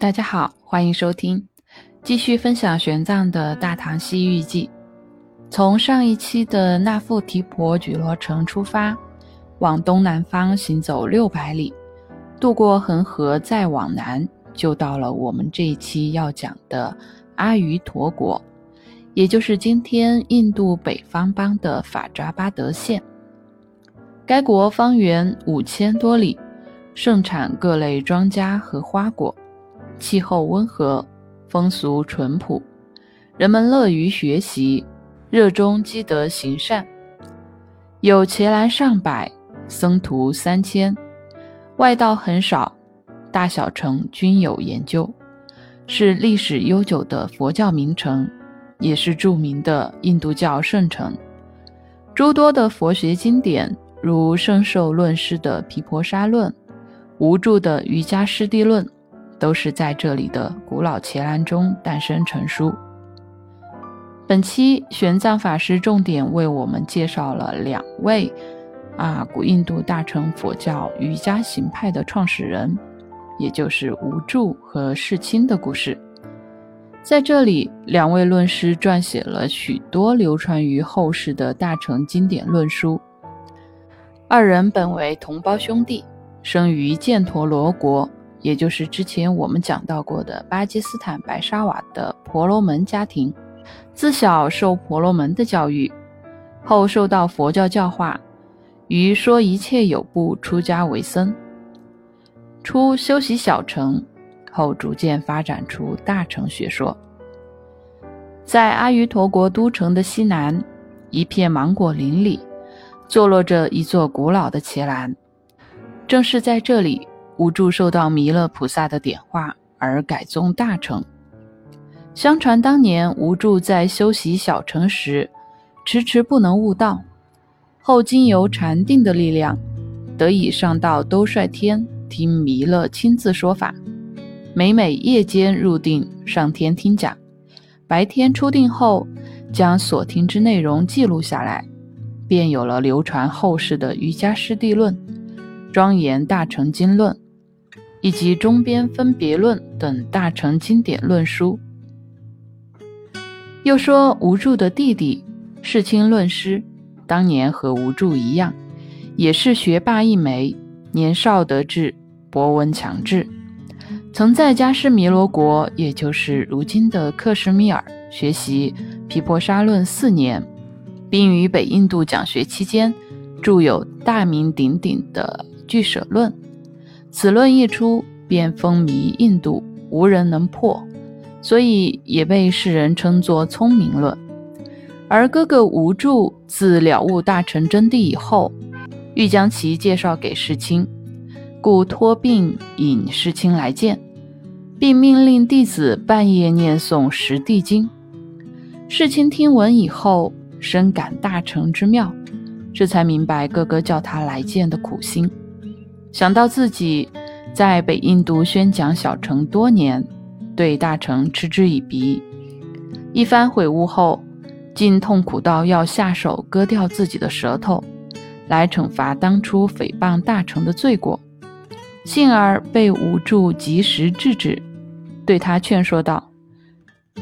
大家好，欢迎收听，继续分享玄奘的大唐西域记。从上一期的那富提婆举罗城出发，往东南方行走六百里，渡过恒河，再往南，就到了我们这一期要讲的阿瑜陀国，也就是今天印度北方邦的法扎巴德县。该国方圆五千多里，盛产各类庄稼和花果。气候温和，风俗淳朴，人们乐于学习，热衷积德行善，有伽蓝上百，僧徒三千，外道很少，大小城均有研究，是历史悠久的佛教名城，也是著名的印度教圣城。诸多的佛学经典，如圣受论师的《毗婆沙论》，无著的《瑜伽师地论》。都是在这里的古老伽蓝中诞生成书。本期玄奘法师重点为我们介绍了两位啊古印度大乘佛教瑜伽行派的创始人，也就是无著和世亲的故事。在这里，两位论师撰写了许多流传于后世的大乘经典论书。二人本为同胞兄弟，生于犍陀罗国。也就是之前我们讲到过的巴基斯坦白沙瓦的婆罗门家庭，自小受婆罗门的教育，后受到佛教教化，于说一切有部出家为僧，初修习小乘，后逐渐发展出大乘学说。在阿瑜陀国都城的西南，一片芒果林里，坐落着一座古老的伽蓝，正是在这里。无助受到弥勒菩萨的点化而改宗大乘。相传当年无助在修习小乘时，迟迟不能悟道，后经由禅定的力量，得以上到兜率天听弥勒亲自说法。每每夜间入定上天听讲，白天出定后将所听之内容记录下来，便有了流传后世的瑜伽师地论、庄严大乘经论。以及中边分别论等大乘经典论书。又说无著的弟弟世亲论师，当年和无著一样，也是学霸一枚，年少得志，博闻强志，曾在迦湿弥罗国，也就是如今的克什米尔学习毗婆沙论四年，并于北印度讲学期间，著有大名鼎鼎的《俱舍论》。此论一出，便风靡印度，无人能破，所以也被世人称作聪明论。而哥哥无著自了悟大乘真谛以后，欲将其介绍给世亲，故托病引世亲来见，并命令弟子半夜念诵十地经。世亲听闻以后，深感大成之妙，这才明白哥哥叫他来见的苦心。想到自己在北印度宣讲小乘多年，对大乘嗤之以鼻，一番悔悟后，竟痛苦到要下手割掉自己的舌头，来惩罚当初诽谤大乘的罪过。幸而被无助及时制止，对他劝说道：“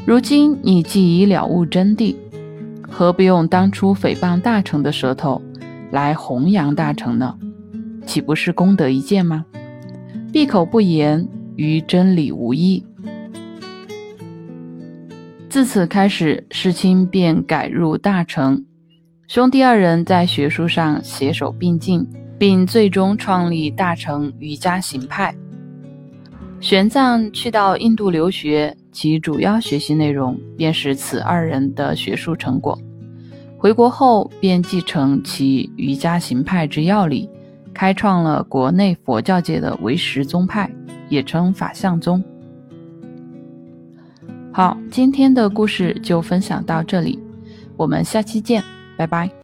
如今你既已了悟真谛，何不用当初诽谤大乘的舌头来弘扬大乘呢？”岂不是功德一件吗？闭口不言，与真理无异。自此开始，世亲便改入大成，兄弟二人在学术上携手并进，并最终创立大成瑜伽行派。玄奘去到印度留学，其主要学习内容便是此二人的学术成果。回国后，便继承其瑜伽行派之要理。开创了国内佛教界的唯识宗派，也称法相宗。好，今天的故事就分享到这里，我们下期见，拜拜。